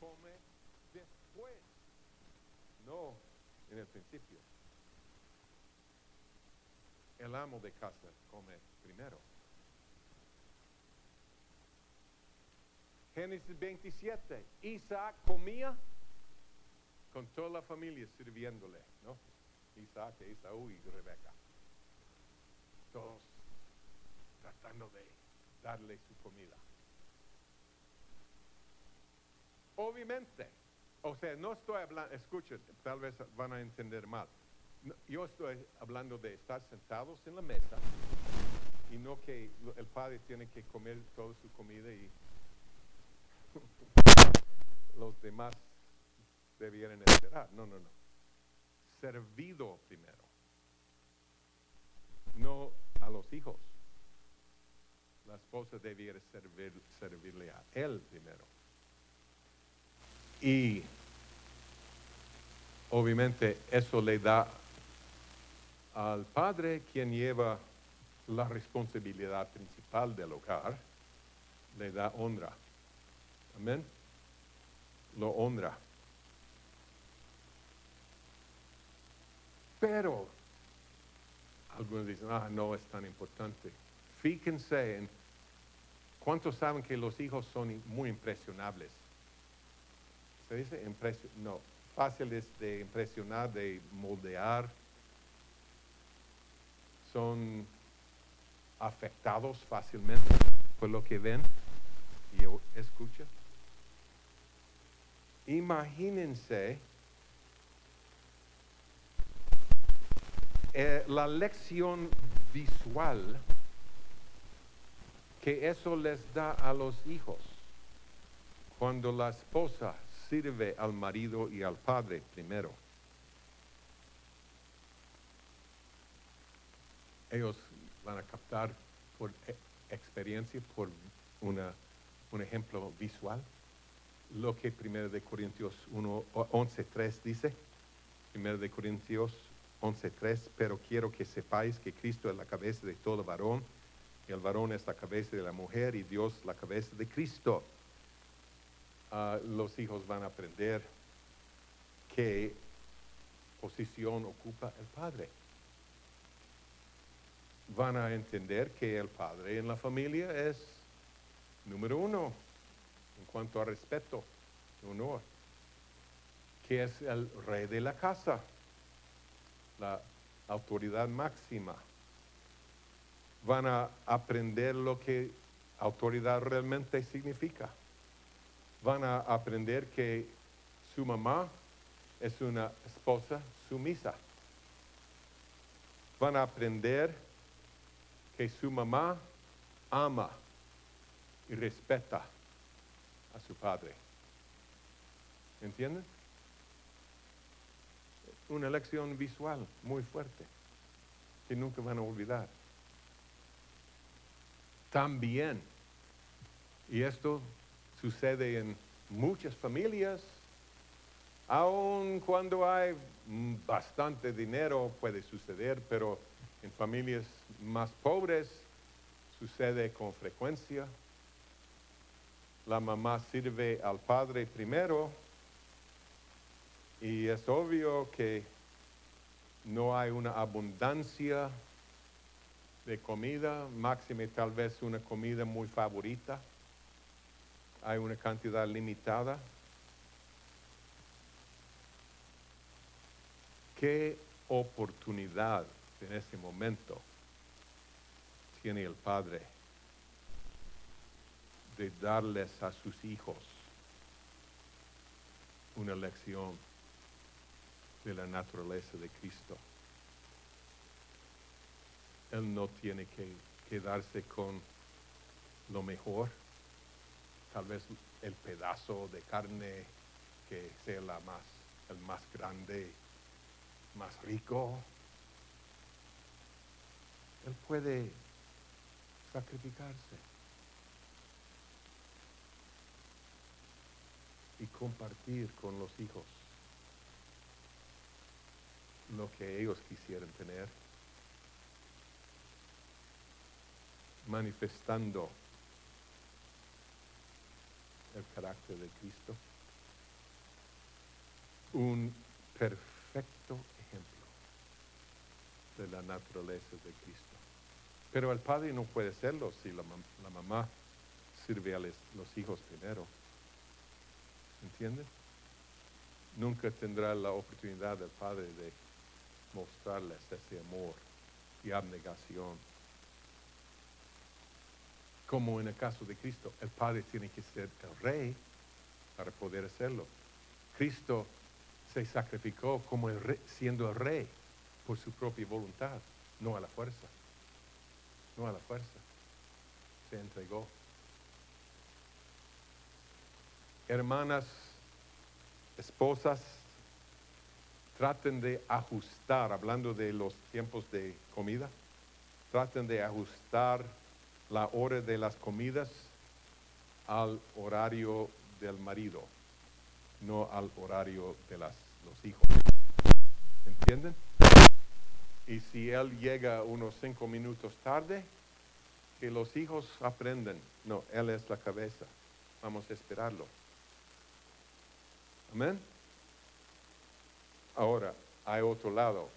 come después, no en el principio. El amo de casa come primero. Génesis 27. Isaac comía con toda la familia sirviéndole, ¿no? Isaac, Esaú y Rebeca. Todos tratando de darle su comida. Obviamente, o sea, no estoy hablando, escuchen, tal vez van a entender mal. Yo estoy hablando de estar sentados en la mesa y no que el padre tiene que comer toda su comida y los demás debieran esperar. No, no, no. Servido primero. No a los hijos. La esposa debiera servir, servirle a él primero. Y obviamente eso le da al padre quien lleva la responsabilidad principal del hogar, le da honra. Amén. Lo honra. Pero algunos dicen, ah, no es tan importante. Fíjense en cuántos saben que los hijos son muy impresionables. ¿Se dice? Impresio- no, fáciles de impresionar, de moldear. Son afectados fácilmente por lo que ven y escuchan. Imagínense eh, la lección visual que eso les da a los hijos cuando la esposa sirve al marido y al padre primero. Ellos van a captar por e- experiencia, por una, un ejemplo visual, lo que 1 de Corintios 1, o- 11.3 dice. 1 de Corintios 11.3, pero quiero que sepáis que Cristo es la cabeza de todo varón, y el varón es la cabeza de la mujer y Dios la cabeza de Cristo. Los hijos van a aprender qué posición ocupa el padre. Van a entender que el padre en la familia es número uno en cuanto a respeto, honor, que es el rey de la casa, la autoridad máxima. Van a aprender lo que autoridad realmente significa. Van a aprender que su mamá es una esposa sumisa. Van a aprender que su mamá ama y respeta a su padre. ¿Entienden? Una lección visual muy fuerte que nunca van a olvidar. También, y esto sucede en muchas familias, aun cuando hay bastante dinero puede suceder, pero en familias más pobres sucede con frecuencia. La mamá sirve al padre primero y es obvio que no hay una abundancia de comida, máxime tal vez una comida muy favorita. Hay una cantidad limitada. ¿Qué oportunidad en ese momento tiene el padre de darles a sus hijos una lección de la naturaleza de Cristo? Él no tiene que quedarse con lo mejor, tal vez el pedazo de carne que sea la más, el más grande, más rico. Él puede sacrificarse y compartir con los hijos lo que ellos quisieran tener, manifestando el carácter de Cristo. un perfecto ejemplo de la naturaleza de Cristo. Pero el padre no puede serlo si la, mam- la mamá sirve a los hijos primero. ¿Entienden? Nunca tendrá la oportunidad del padre de mostrarles ese amor y abnegación. Como en el caso de Cristo, el padre tiene que ser el rey para poder hacerlo. Cristo se sacrificó como el re- siendo el rey por su propia voluntad, no a la fuerza, no a la fuerza. Se entregó. Hermanas, esposas, traten de ajustar, hablando de los tiempos de comida, traten de ajustar la hora de las comidas al horario del marido, no al horario de las, los hijos. ¿Entienden? Y si él llega unos cinco minutos tarde, que los hijos aprenden. No, él es la cabeza. Vamos a esperarlo. Amén. Ahora, hay otro lado.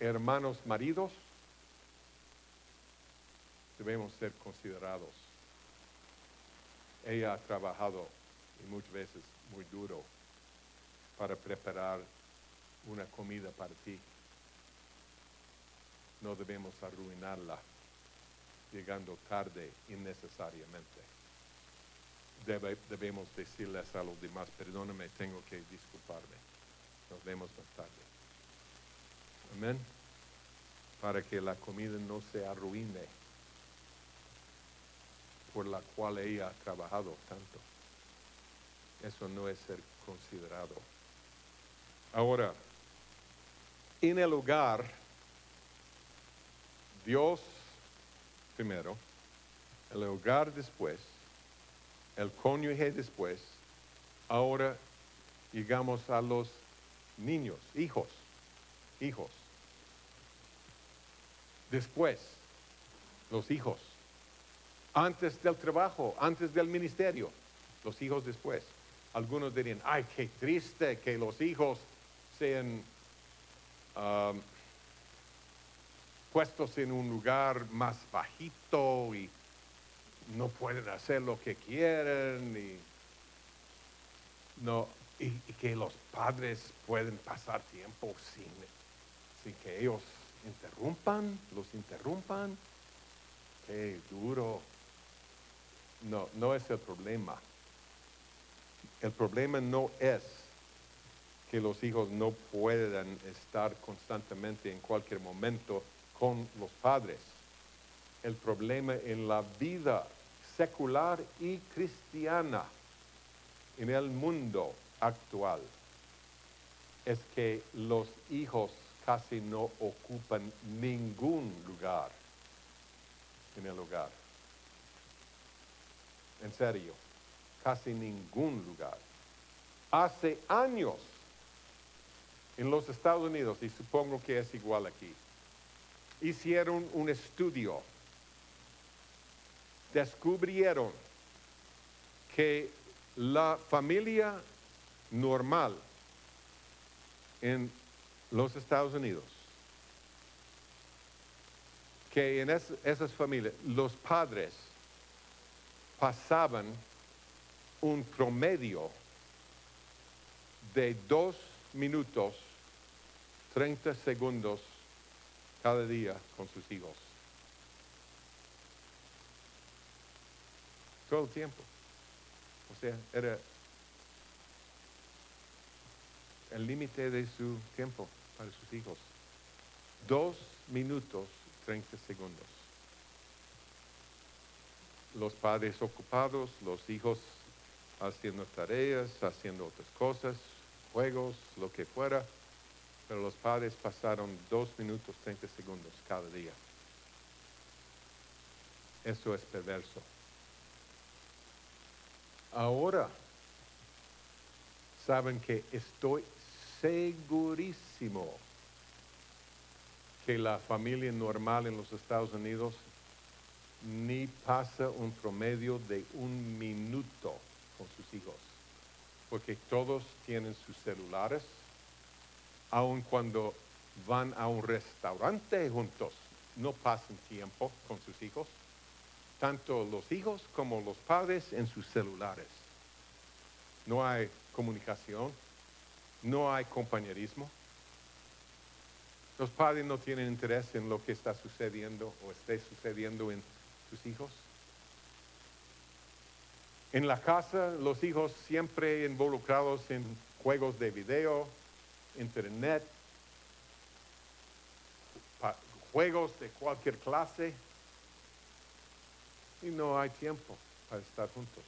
Hermanos maridos, debemos ser considerados. Ella ha trabajado y muchas veces muy duro para preparar una comida para ti. No debemos arruinarla llegando tarde innecesariamente. Debe- debemos decirles a los demás, perdóname, tengo que disculparme. Nos vemos más tarde. Amén. Para que la comida no se arruine por la cual ella ha trabajado tanto. Eso no es ser considerado. Ahora, en el hogar, Dios primero, el hogar después, el cónyuge después, ahora llegamos a los niños, hijos, hijos. Después, los hijos. Antes del trabajo, antes del ministerio, los hijos después. Algunos dirían, ay, qué triste que los hijos sean um, puestos en un lugar más bajito y no pueden hacer lo que quieren y no y, que los padres pueden pasar tiempo sin que ellos interrumpan, los interrumpan. Qué duro. No, no es el problema. El problema no es que los hijos no puedan estar constantemente en cualquier momento con los padres. El problema en la vida secular y cristiana en el mundo actual es que los hijos casi no ocupan ningún lugar en el hogar. En serio, casi ningún lugar. Hace años en los Estados Unidos, y supongo que es igual aquí, hicieron un estudio, descubrieron que la familia normal en los Estados Unidos, que en es- esas familias los padres pasaban un promedio de dos minutos 30 segundos cada día con sus hijos. Todo el tiempo. O sea, era el límite de su tiempo para sus hijos. Dos minutos 30 segundos. Los padres ocupados, los hijos haciendo tareas, haciendo otras cosas, juegos, lo que fuera, pero los padres pasaron dos minutos 30 segundos cada día. Eso es perverso. Ahora, saben que estoy segurísimo que la familia normal en los Estados Unidos ni pasa un promedio de un minuto con sus hijos, porque todos tienen sus celulares, aun cuando van a un restaurante juntos, no pasan tiempo con sus hijos, tanto los hijos como los padres en sus celulares. No hay comunicación, no hay compañerismo. Los padres no tienen interés en lo que está sucediendo o esté sucediendo en sus hijos. En la casa, los hijos siempre involucrados en juegos de video, internet, juegos de cualquier clase, y no hay tiempo para estar juntos.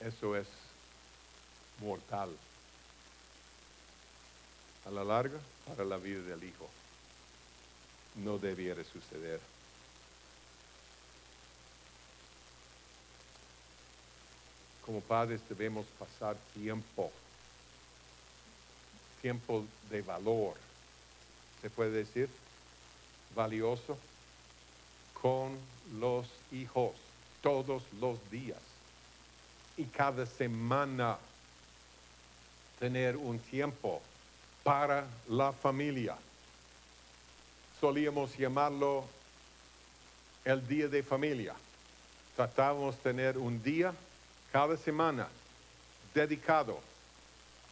Eso es mortal. A la larga, para la vida del hijo, no debiera suceder. como padres debemos pasar tiempo, tiempo de valor, se puede decir, valioso, con los hijos todos los días y cada semana tener un tiempo para la familia. Solíamos llamarlo el día de familia. Tratábamos de tener un día cada semana dedicado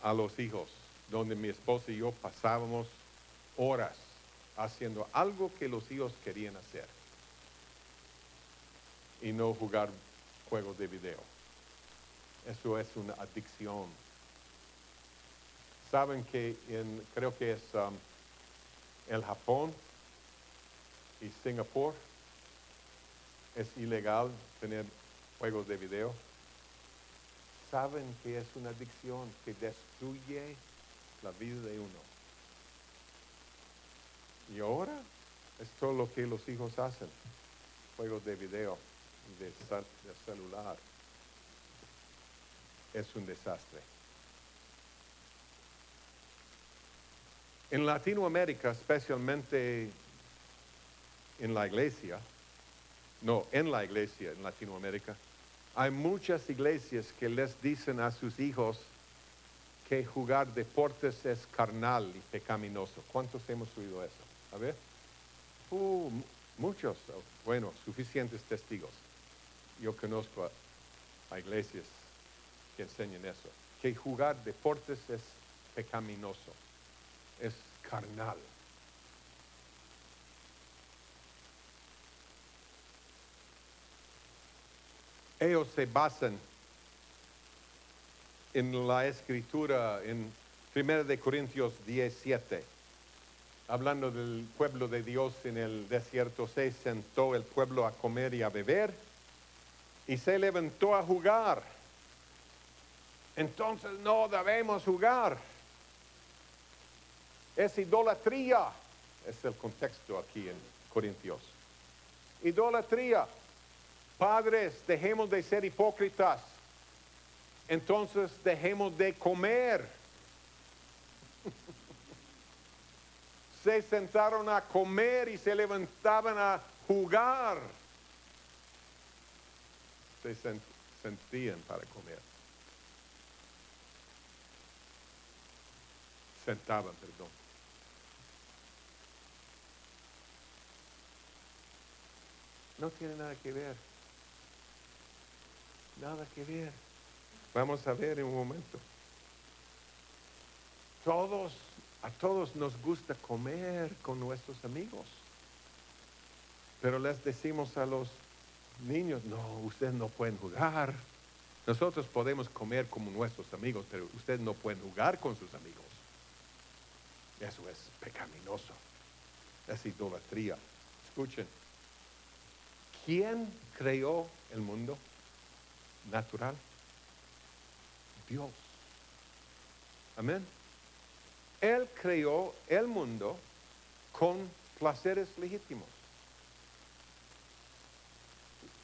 a los hijos, donde mi esposa y yo pasábamos horas haciendo algo que los hijos querían hacer y no jugar juegos de video. Eso es una adicción. Saben que en, creo que es um, el Japón y Singapur es ilegal tener juegos de video saben que es una adicción que destruye la vida de uno. Y ahora es todo lo que los hijos hacen, juegos de video y de, de celular. Es un desastre. En Latinoamérica, especialmente en la iglesia, no, en la iglesia en Latinoamérica, hay muchas iglesias que les dicen a sus hijos que jugar deportes es carnal y pecaminoso. ¿Cuántos hemos oído eso? A ver. Uh, muchos, bueno, suficientes testigos. Yo conozco a, iglesias que enseñan eso, que jugar deportes es pecaminoso, es carnal. Ellos se basan en la escritura en 1 de Corintios 17, hablando del pueblo de Dios en el desierto, se sentó el pueblo a comer y a beber y se levantó a jugar. Entonces no debemos jugar. Es idolatría. Es el contexto aquí en Corintios. Idolatría. Padres, dejemos de ser hipócritas. Entonces dejemos de comer. se sentaron a comer y se levantaban a jugar. Se sentían para comer. Sentaban, perdón. No tiene nada que ver. Nada que ver. Vamos a ver en un momento. Todos, a todos nos gusta comer con nuestros amigos. Pero les decimos a los niños, no, ustedes no pueden jugar. Nosotros podemos comer como nuestros amigos, pero ustedes no pueden jugar con sus amigos. Eso es pecaminoso. Es idolatría. Escuchen. ¿Quién creó el mundo? Natural? Dios. Amén. Él creó el mundo con placeres legítimos.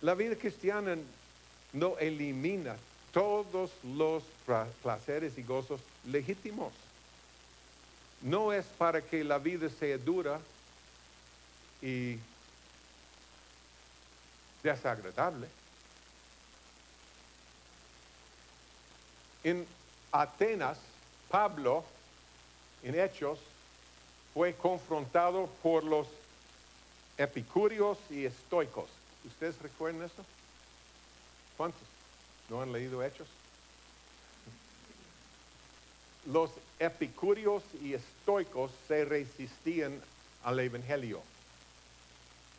La vida cristiana no elimina todos los placeres y gozos legítimos. No es para que la vida sea dura y desagradable. En Atenas, Pablo, en Hechos, fue confrontado por los epicúreos y estoicos. ¿Ustedes recuerdan eso? ¿Cuántos? ¿No han leído Hechos? Los epicúreos y estoicos se resistían al Evangelio.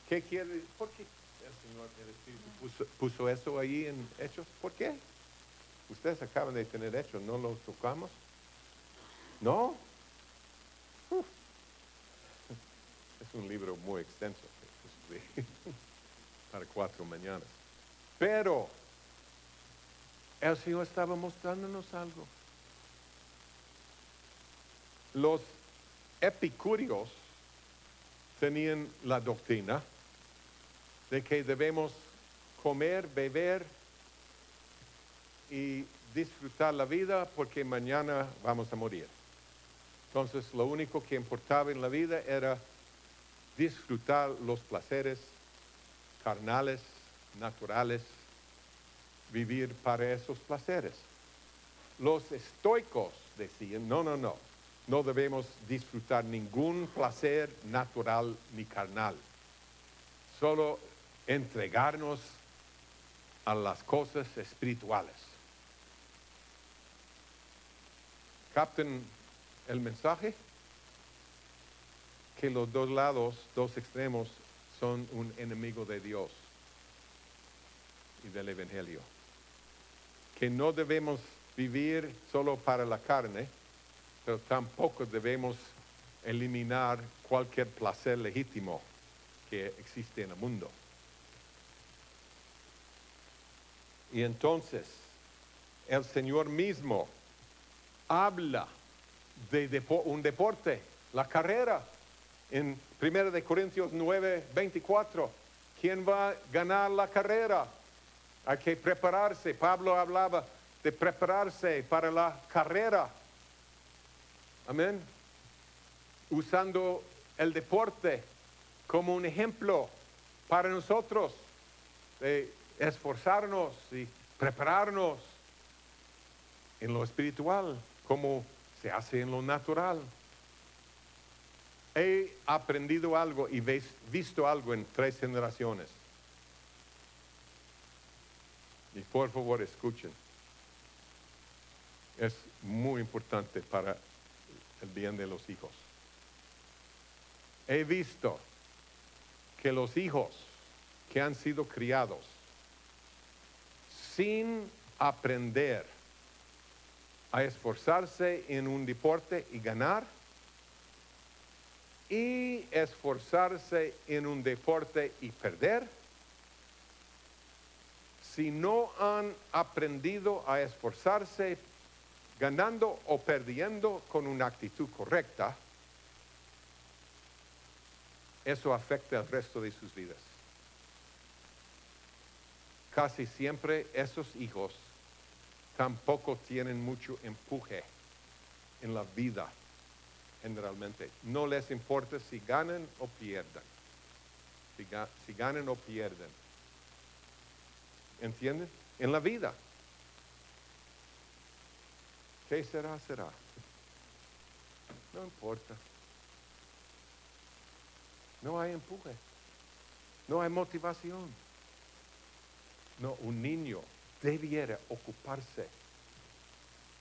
¿Qué quiere? ¿Por qué el Señor puso, puso eso ahí en Hechos? ¿Por qué? Ustedes acaban de tener Hechos, ¿no lo tocamos? ¿No? Es un libro muy extenso de- para cuatro mañanas. Pero el Señor estaba mostrándonos algo. Los epicúreos tenían la doctrina de que debemos comer, beber y disfrutar la vida porque mañana vamos a morir. Entonces lo único que importaba en la vida era disfrutar los placeres carnales, naturales, vivir para esos placeres. Los estoicos decían, no, no, no, no debemos disfrutar ningún placer natural ni carnal, solo entregarnos a las cosas espirituales. ¿Capten el mensaje? Que los dos lados, dos extremos, son un enemigo de Dios y del Evangelio. Que no debemos vivir solo para la carne, pero tampoco debemos eliminar cualquier placer legítimo que existe en el mundo. Y entonces, el Señor mismo habla de un deporte, la carrera. En 1 de Corintios 9, 24, ¿quién va a ganar la carrera? Hay que prepararse. Pablo hablaba de prepararse para la carrera. Amén. Usando el deporte como un ejemplo para nosotros de esforzarnos y prepararnos en lo espiritual como se hace en lo natural. He aprendido algo y visto algo en tres generaciones. Y por favor escuchen. Es muy importante para el bien de los hijos. He visto que los hijos que han sido criados sin aprender a esforzarse en un deporte y ganar, y esforzarse en un deporte y perder, si no han aprendido a esforzarse ganando o perdiendo con una actitud correcta, eso afecta al resto de sus vidas. Casi siempre esos hijos tampoco tienen mucho empuje en la vida, generalmente. No les importa si ganan o pierdan. Si, si ganan o pierden. ¿Entienden? En la vida. ¿Qué será? Será. No importa. No hay empuje. No hay motivación. No, un niño debiera ocuparse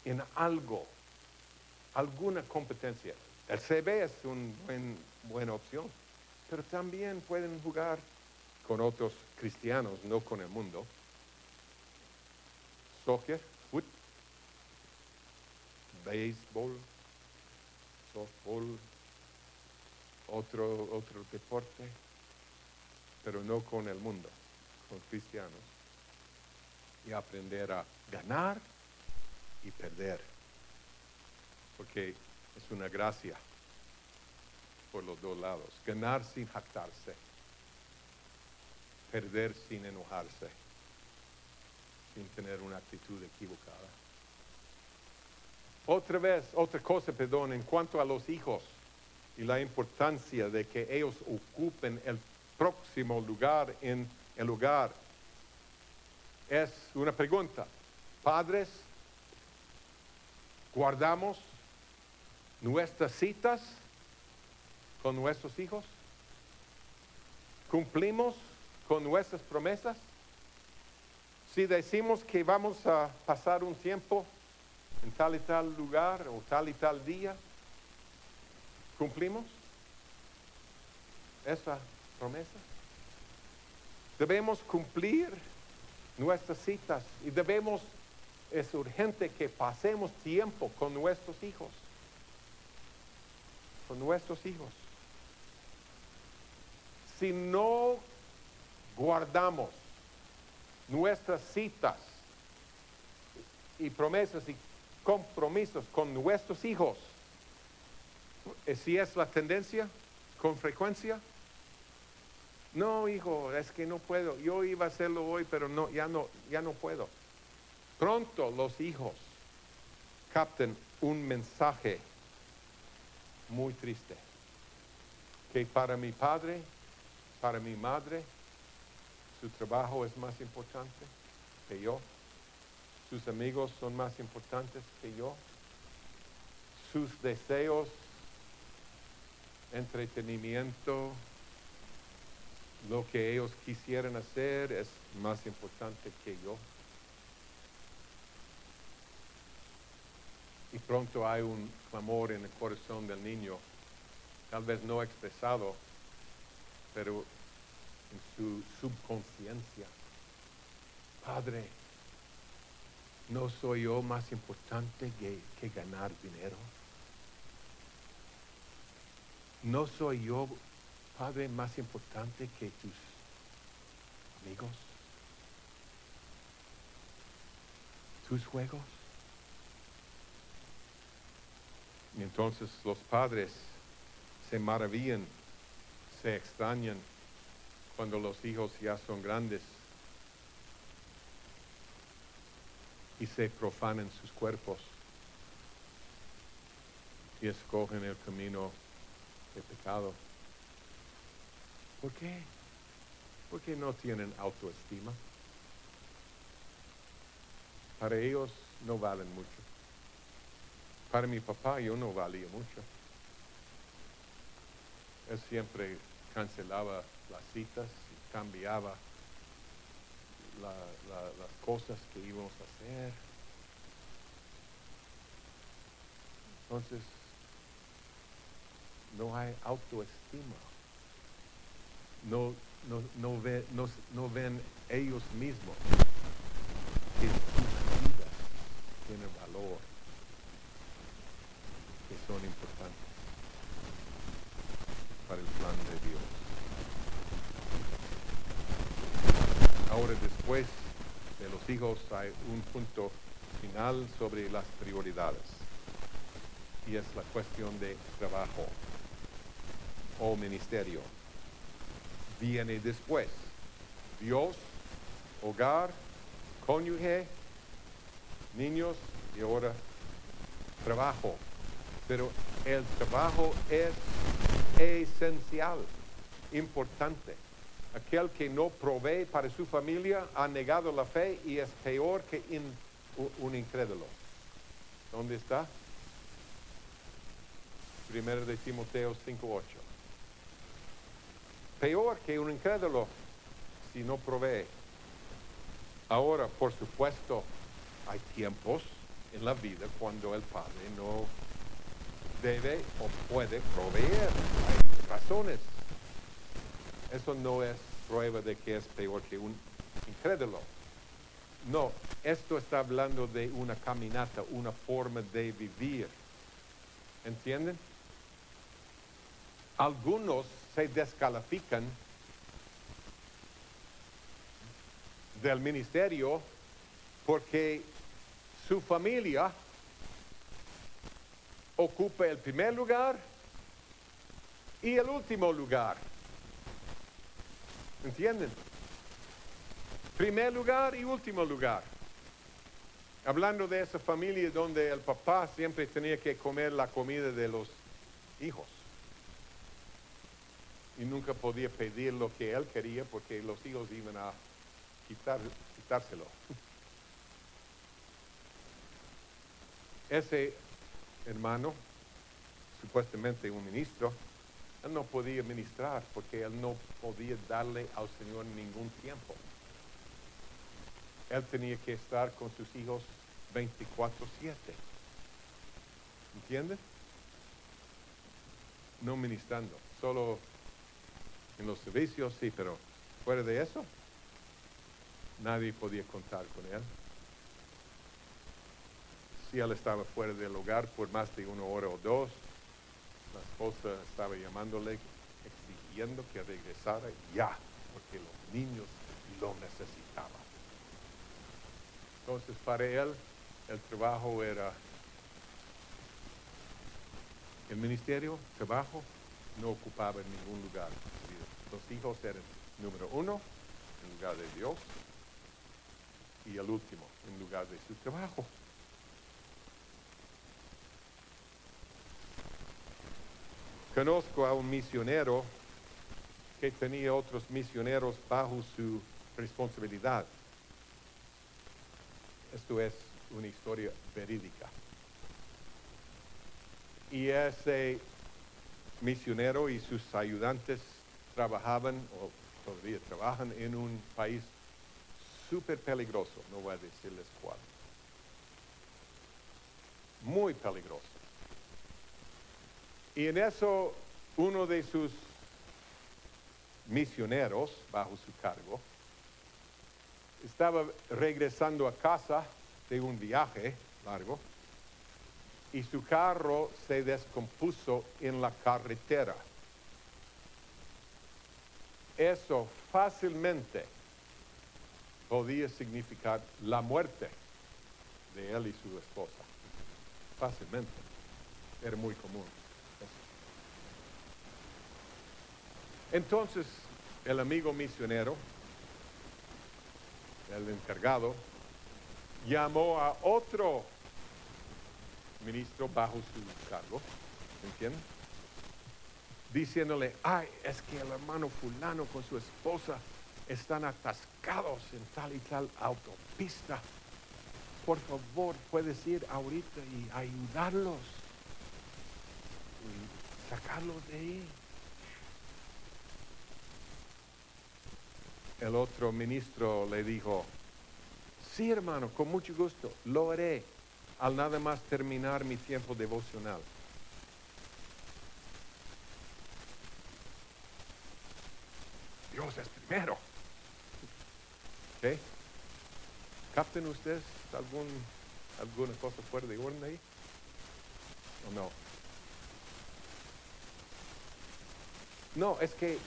en algo, alguna competencia. El CB es una buena opción, pero también pueden jugar con otros cristianos, no con el mundo. Soccer, foot, béisbol, softball, otro, otro deporte, pero no con el mundo, con cristianos. Y aprender a ganar y perder, porque es una gracia por los dos lados. Ganar sin jactarse, perder sin enojarse, sin tener una actitud equivocada. Otra vez, otra cosa, perdón, en cuanto a los hijos y la importancia de que ellos ocupen el próximo lugar en el hogar. Es una pregunta. Padres, guardamos nuestras citas con nuestros hijos? ¿Cumplimos con nuestras promesas? Si decimos que vamos a pasar un tiempo en tal y tal lugar o tal y tal día, ¿cumplimos esa promesa? Debemos cumplir nuestras citas. Y debemos, es urgente que pasemos tiempo con nuestros hijos, con nuestros hijos. Si no guardamos nuestras citas y promesas y compromisos con nuestros hijos, si es la tendencia con frecuencia, no, hijo, es que no puedo. Yo iba a hacerlo hoy, pero no, ya no, ya no puedo. Pronto los hijos capten un mensaje muy triste. Que para mi padre, para mi madre, su trabajo es más importante que yo. Sus amigos son más importantes que yo. Sus deseos, entretenimiento, lo que ellos quisieran hacer es más importante que yo. Y pronto hay un clamor en el corazón del niño, tal vez no expresado, pero en su subconsciencia. Padre, ¿no soy yo más importante que, que ganar dinero? ¿No soy yo Padre más importante que tus amigos, tus juegos. Y entonces los padres se maravillan, se extrañan cuando los hijos ya son grandes y se profanan sus cuerpos y escogen el camino de pecado. ¿Por qué? Porque no tienen autoestima. Para ellos no valen mucho. Para mi papá yo no valía mucho. Él siempre cancelaba las citas y cambiaba las cosas que íbamos a hacer. Entonces, no hay autoestima no, no, no, ve, no, no ven ellos mismos que sus vidas tienen valor, que son importantes para el plan de Dios. Ahora después de los hijos hay un punto final sobre las prioridades y es la cuestión de trabajo o ministerio viene después. Dios, hogar, cónyuge, niños y ahora trabajo. Pero el trabajo es esencial, importante. Aquel que no provee para su familia ha negado la fe y es peor que un incrédulo. ¿Dónde está? Primero de Timoteo 5.8 peor que un incrédulo si no provee. Ahora, por supuesto, hay tiempos en la vida cuando el padre no debe o puede proveer. Hay razones. Eso no es prueba de que es peor que un incrédulo. No, esto está hablando de una caminata, una forma de vivir. ¿Entienden? Algunos se descalifican del ministerio porque su familia ocupa el primer lugar y el último lugar. ¿Entienden? Primer lugar y último lugar. Hablando de esa familia donde el papá siempre tenía que comer la comida de los hijos y nunca podía pedir lo que él quería porque los hijos iban a quitar, quitárselo. Ese hermano supuestamente un ministro, él no podía ministrar porque él no podía darle al Señor ningún tiempo. Él tenía que estar con sus hijos 24/7. ¿Entiendes? No ministrando, solo en los servicios, sí, pero fuera de eso, nadie podía contar con él. Si él estaba fuera del hogar por más de una hora o dos, la esposa estaba llamándole, exigiendo que regresara ya, porque los niños lo necesitaban. Entonces, para él, el trabajo era el ministerio, trabajo, no ocupaba ningún lugar. Los hijos eran número uno en lugar de Dios y el último en lugar de su trabajo. Conozco a un misionero que tenía otros misioneros bajo su responsabilidad. Esto es una historia verídica. Y ese misionero y sus ayudantes trabajaban o todavía trabajan en un país súper peligroso, no voy a decirles cuál. Muy peligroso. Y en eso uno de sus misioneros, bajo su cargo, estaba regresando a casa de un viaje largo y su carro se descompuso en la carretera. Eso fácilmente podía significar la muerte de él y su esposa. Fácilmente. Era muy común. Entonces, el amigo misionero, el encargado, llamó a otro ministro bajo su cargo, ¿entienden? Diciéndole, ay, es que el hermano fulano con su esposa están atascados en tal y tal autopista. Por favor, puedes ir ahorita y ayudarlos y sacarlos de ahí. El otro ministro le dijo, sí hermano, con mucho gusto, lo haré al nada más terminar mi tiempo devocional. Dios es primero. ¿Ok? ¿Capten ustedes algún, alguna cosa fuera de orden ahí? ¿O no? No, es que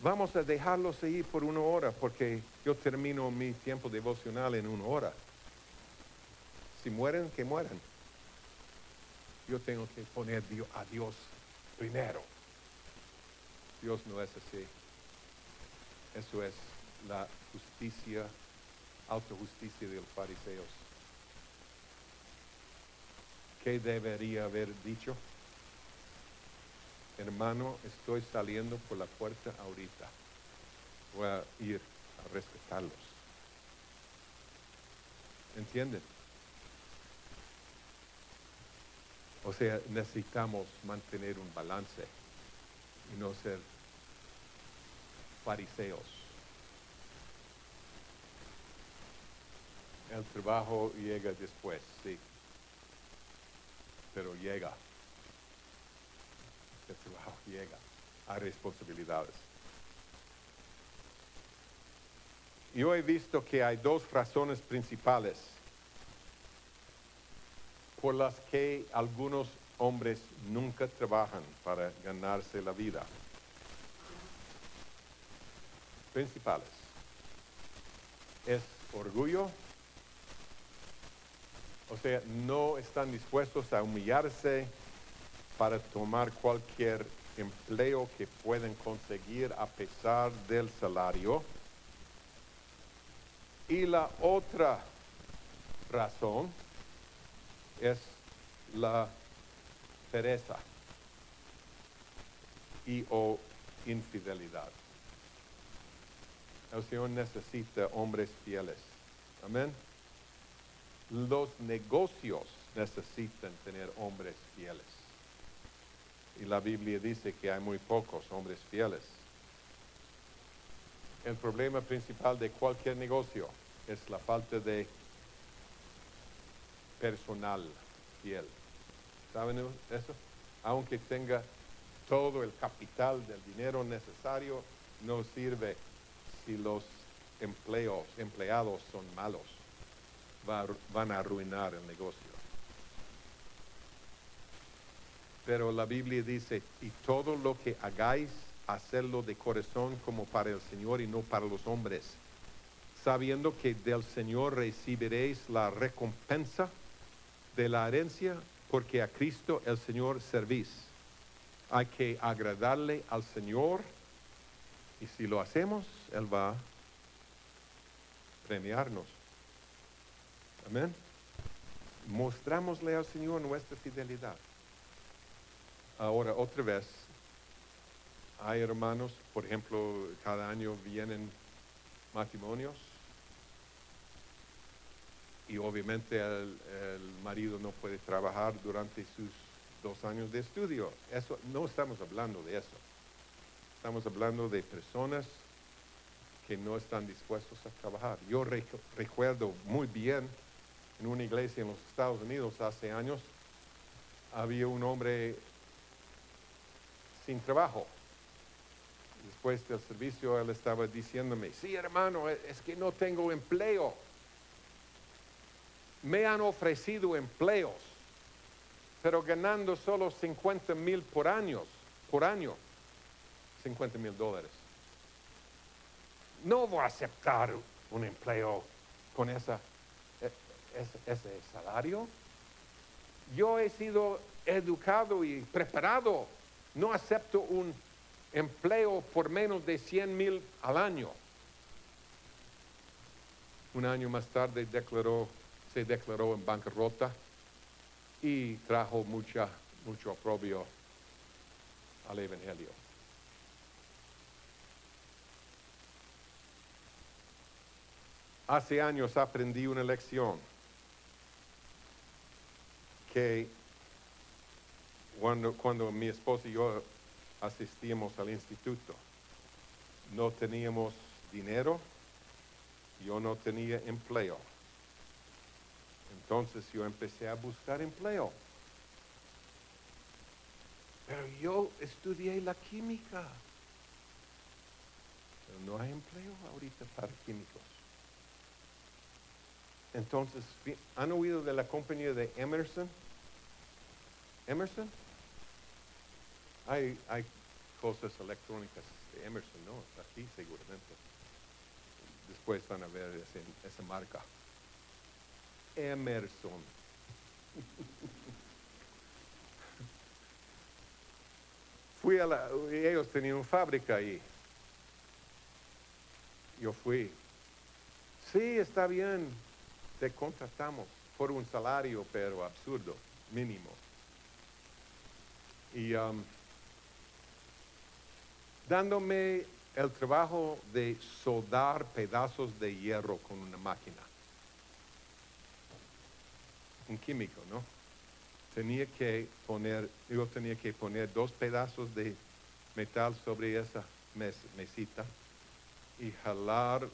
vamos a dejarlos ahí por una hora porque yo termino mi tiempo devocional en una hora. Si mueren, que mueran. Yo tengo que poner a Dios primero. Dios no es así. Eso es la justicia, autojusticia de los fariseos. ¿Qué debería haber dicho? Hermano, estoy saliendo por la puerta ahorita. Voy a ir a respetarlos. ¿Entienden? O sea, necesitamos mantener un balance y no ser fariseos. El trabajo llega después, sí, pero llega. El trabajo llega a responsabilidades. Yo he visto que hay dos razones principales por las que algunos hombres nunca trabajan para ganarse la vida. Principales. Es orgullo, o sea, no están dispuestos a humillarse para tomar cualquier empleo que pueden conseguir a pesar del salario. Y la otra razón es la pereza y o infidelidad. El Señor necesita hombres fieles. Amén. Los negocios necesitan tener hombres fieles. Y la Biblia dice que hay muy pocos hombres fieles. El problema principal de cualquier negocio es la falta de personal fiel. ¿Saben eso? Aunque tenga todo el capital del dinero necesario, no sirve si los empleos, empleados son malos. van a arruinar el negocio. Pero la Biblia dice, y todo lo que hagáis, hacerlo de corazón como para el Señor y no para los hombres, sabiendo que del Señor recibiréis la recompensa de la herencia, porque a Cristo el Señor servís. Hay que agradarle al Señor y si lo hacemos, Él va a premiarnos. Amén. Mostrámosle al Señor nuestra fidelidad. Ahora, otra vez, hay hermanos, por ejemplo, cada año vienen matrimonios y obviamente el, marido no puede trabajar durante sus dos años de estudio. Eso, no estamos hablando de eso. Estamos hablando de personas que no están dispuestos a trabajar. Yo recuerdo muy bien en una iglesia en los Estados Unidos hace años, había un hombre sin trabajo. Después del servicio él estaba diciéndome, sí hermano, es que no tengo empleo. Me han ofrecido empleos, pero ganando solo 50 mil por año, por año, 50 mil dólares. No voy a aceptar un empleo con esa, e, ese salario. Yo he sido educado y preparado no acepto un empleo por menos de 100 mil al año. Un año más tarde declaró, se declaró en bancarrota y trajo mucha, mucho oprobio al Evangelio. Hace años aprendí una lección que cuando, mi esposa y yo asistíamos al instituto. No teníamos dinero, yo no tenía empleo. Entonces yo empecé a buscar empleo. Pero yo estudié la química. Pero no hay empleo ahorita para químicos. Entonces, ¿han oído de la compañía de Emerson? Emerson? Hay, hay cosas electrónicas de Emerson, ¿no? Aquí seguramente. Después van a ver esa marca. Emerson. fui a la, ellos tenían una fábrica ahí. Yo fui. Sí, está bien, te contratamos por un salario, pero absurdo, mínimo. Y um, dándome el trabajo de soldar pedazos de hierro con una máquina. Un químico, ¿no? Tenía que poner, yo tenía que poner dos pedazos de metal sobre esa mesita y jalar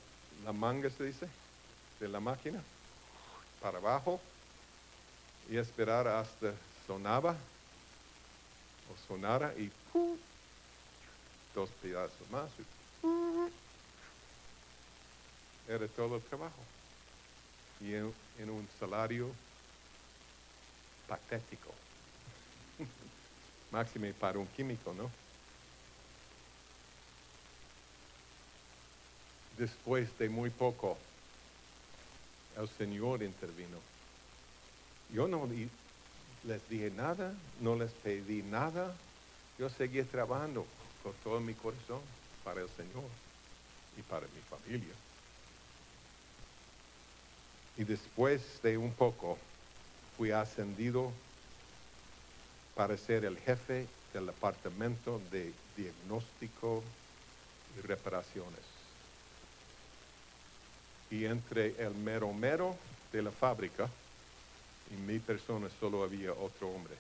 la manga, se dice, de la máquina para abajo y esperar hasta sonaba o sonara y dos pedazos más. Era todo el trabajo. Y en, un salario patético. Máxime para un químico, ¿no? Después de muy poco, el Señor intervino. Yo no les dije nada, no les pedí nada, yo seguí trabajando con todo mi corazón para el Señor y para mi familia. Y después de un poco fui ascendido para ser el jefe del departamento de diagnóstico y reparaciones. Y entre el mero mero de la fábrica y mi persona solo había otro hombre.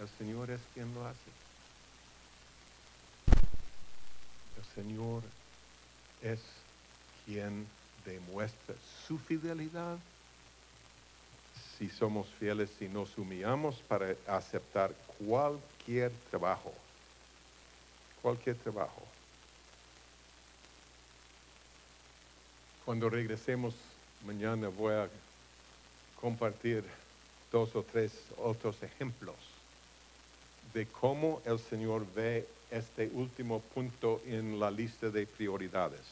El Señor es quien lo hace. El Señor es quien demuestra su fidelidad si somos fieles y nos humillamos para aceptar cualquier trabajo. Cualquier trabajo. Cuando regresemos mañana voy a compartir dos o tres otros ejemplos de cómo el Señor ve este último punto en la lista de prioridades.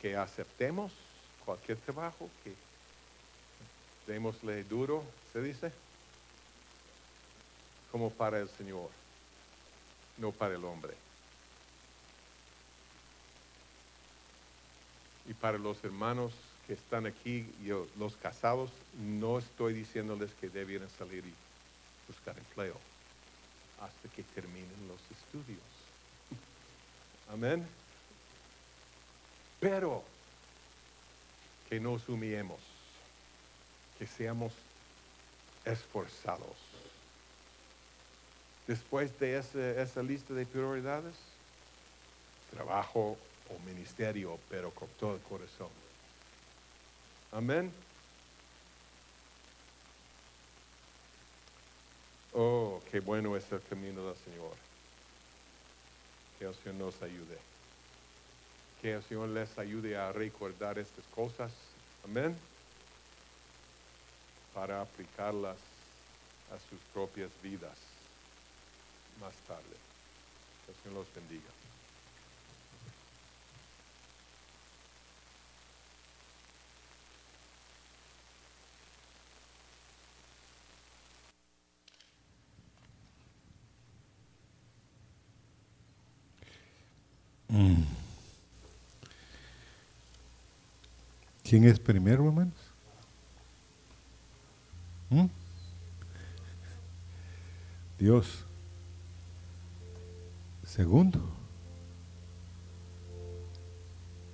Que aceptemos cualquier trabajo, que démosle duro, se dice, como para el Señor, no para el hombre. Y para los hermanos que están aquí, yo, los casados, no estoy diciéndoles que debieran salir y buscar empleo hasta que terminen los estudios. Amén. Pero que nos humillemos, que seamos esforzados. Después de esa lista de prioridades, trabajo o ministerio, pero con todo el corazón. Amén. Oh, qué bueno es el camino del Señor. Que el Señor nos ayude. Que el Señor les ayude a recordar estas cosas. Amén. Para aplicarlas a sus propias vidas más tarde. Que el Señor los bendiga. ¿Quién es primero, hermanos? ¿Mm? Dios. Segundo,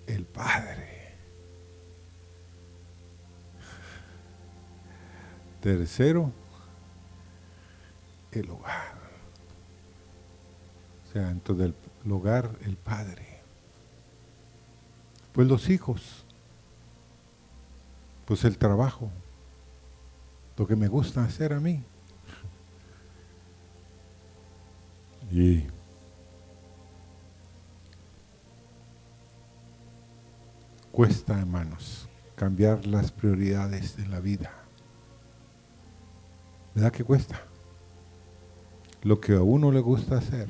el Padre. Tercero, el hogar. O sea, dentro del hogar, el Padre. Pues los hijos pues el trabajo, lo que me gusta hacer a mí. Y cuesta, hermanos, cambiar las prioridades de la vida. ¿Verdad que cuesta? Lo que a uno le gusta hacer,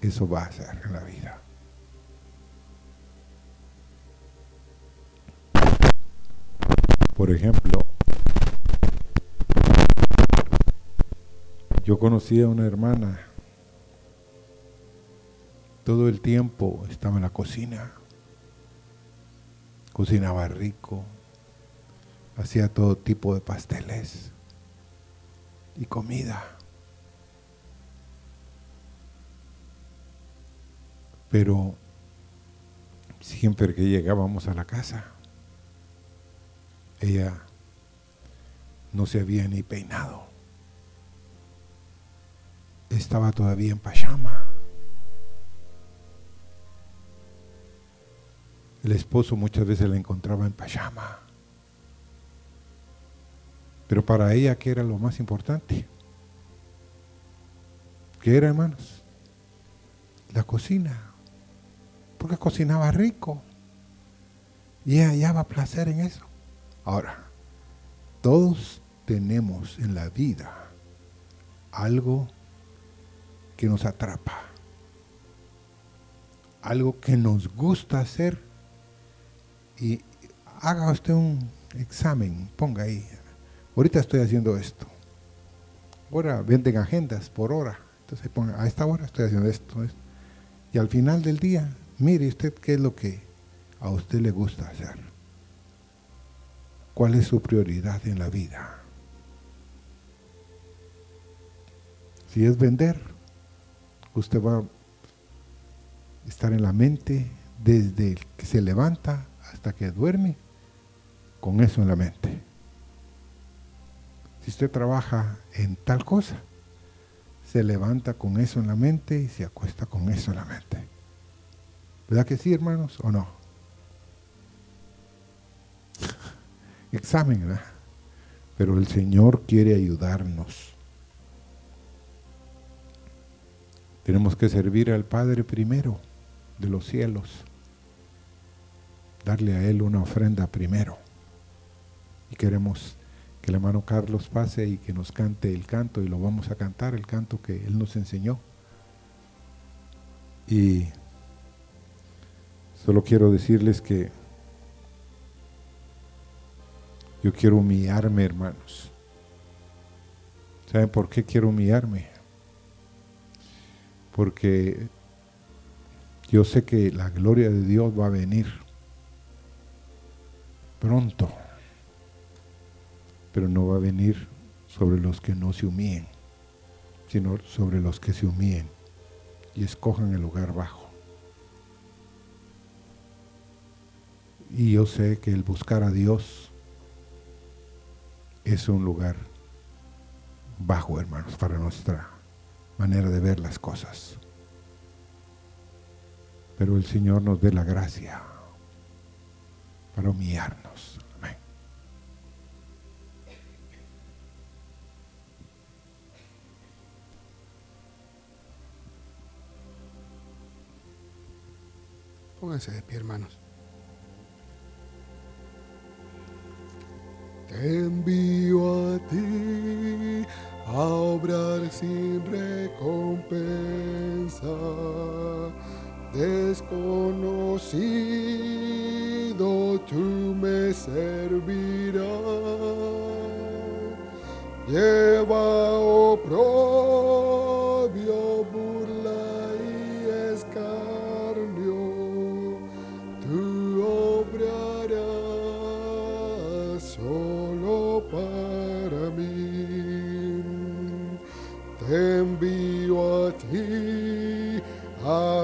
eso va a hacer en la vida. Por ejemplo, yo conocí a una hermana, todo el tiempo estaba en la cocina, cocinaba rico, hacía todo tipo de pasteles y comida. Pero siempre que llegábamos a la casa, ella no se había ni peinado. Estaba todavía en pachama. El esposo muchas veces la encontraba en pachama. Pero para ella, ¿qué era lo más importante? ¿Qué era, hermanos? La cocina. Porque cocinaba rico. Y ella hallaba placer en eso. Ahora, todos tenemos en la vida algo que nos atrapa, algo que nos gusta hacer y haga usted un examen, ponga ahí, ahorita estoy haciendo esto, ahora venden agendas por hora, entonces ponga, a esta hora estoy haciendo esto, esto, y al final del día, mire usted qué es lo que a usted le gusta hacer. ¿Cuál es su prioridad en la vida? Si es vender, usted va a estar en la mente desde que se levanta hasta que duerme, con eso en la mente. si usted trabaja en tal cosa, se levanta con eso en la mente y se acuesta con eso en la mente. ¿Verdad que sí, hermanos, o no? Examen, ¿verdad? Pero el Señor quiere ayudarnos. Tenemos que servir al Padre primero de los cielos. Darle a Él una ofrenda primero. Y queremos que el hermano Carlos pase y que nos cante el canto y lo vamos a cantar, el canto que Él nos enseñó. Y solo quiero decirles que yo quiero humillarme, hermanos. ¿Saben por qué quiero humillarme? Porque yo sé que la gloria de Dios va a venir pronto, pero no va a venir sobre los que no se humillen, sino sobre los que se humillen y escojan el lugar bajo. Y yo sé que el buscar a Dios es un lugar bajo, hermanos, para nuestra manera de ver las cosas pero el Señor nos dé la gracia para humillarnos. Amén. Pónganse de pie, hermanos. Te envío a ti a obrar sin recompensa desconocido tú me servirás. Lleva oprobio,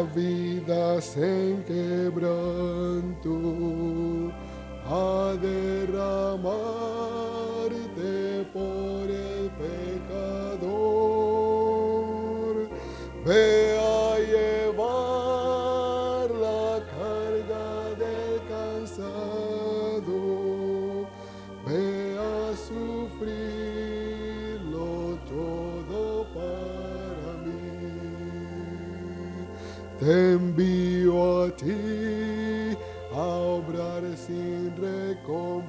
vidas en quebranto, a derramarte por el pecador.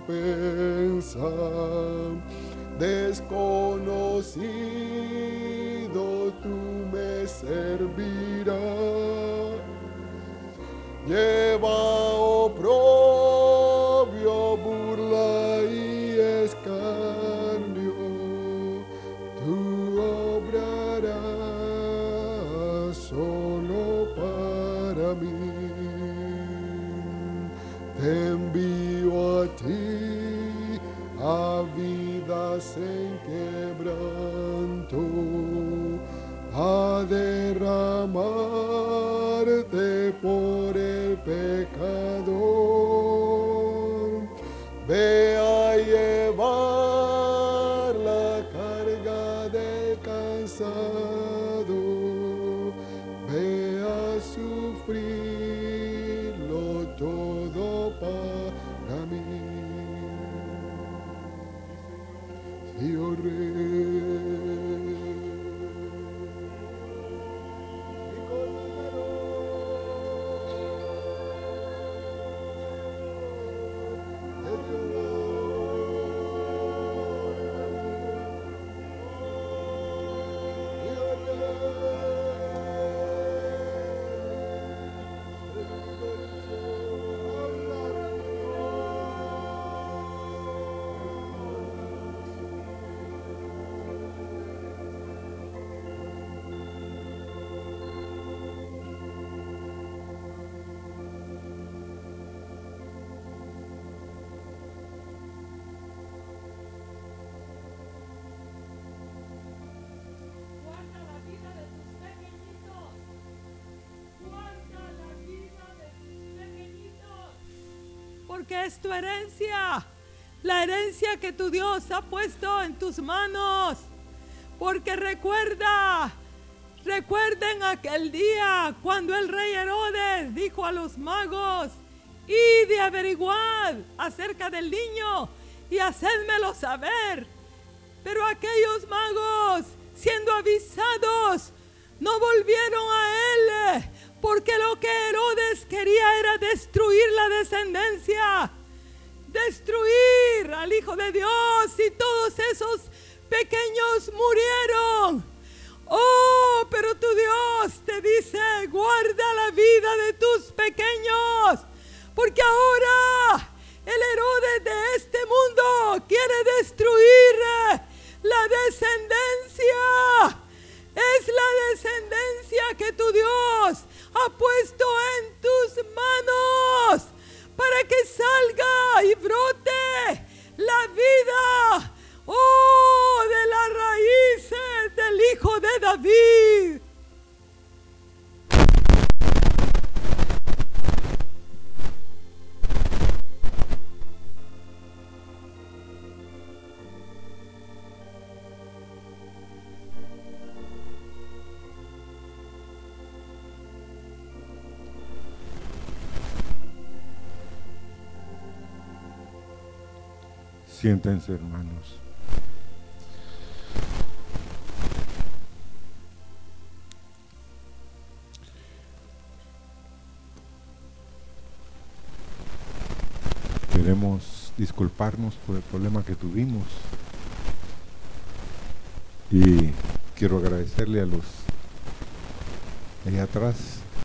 Recompensa. Desconocido tú me servirás. Lleva Porque es tu herencia. la herencia que tu Dios ha puesto en tus manos. Porque recuerda, recuerden aquel día cuando el rey Herodes dijo a los magos, y de averiguar acerca del niño y hacedmelo saber. Pero aquellos magos, siendo avisados, no volvieron a él, porque lo que Herodes quería era destruir descendencia, destruir al Hijo de Dios y todos esos pequeños murieron. Oh, pero tu Dios te dice, guarda la vida de tus pequeños, porque ahora el Herodes de este mundo quiere destruir la descendencia. Es la descendencia que tu Dios ha puesto en tus manos para que salga y brote la vida, oh, de las raíces del Hijo de David. Siéntense, hermanos. Queremos disculparnos por el problema que tuvimos. Y quiero agradecerle a los allá atrás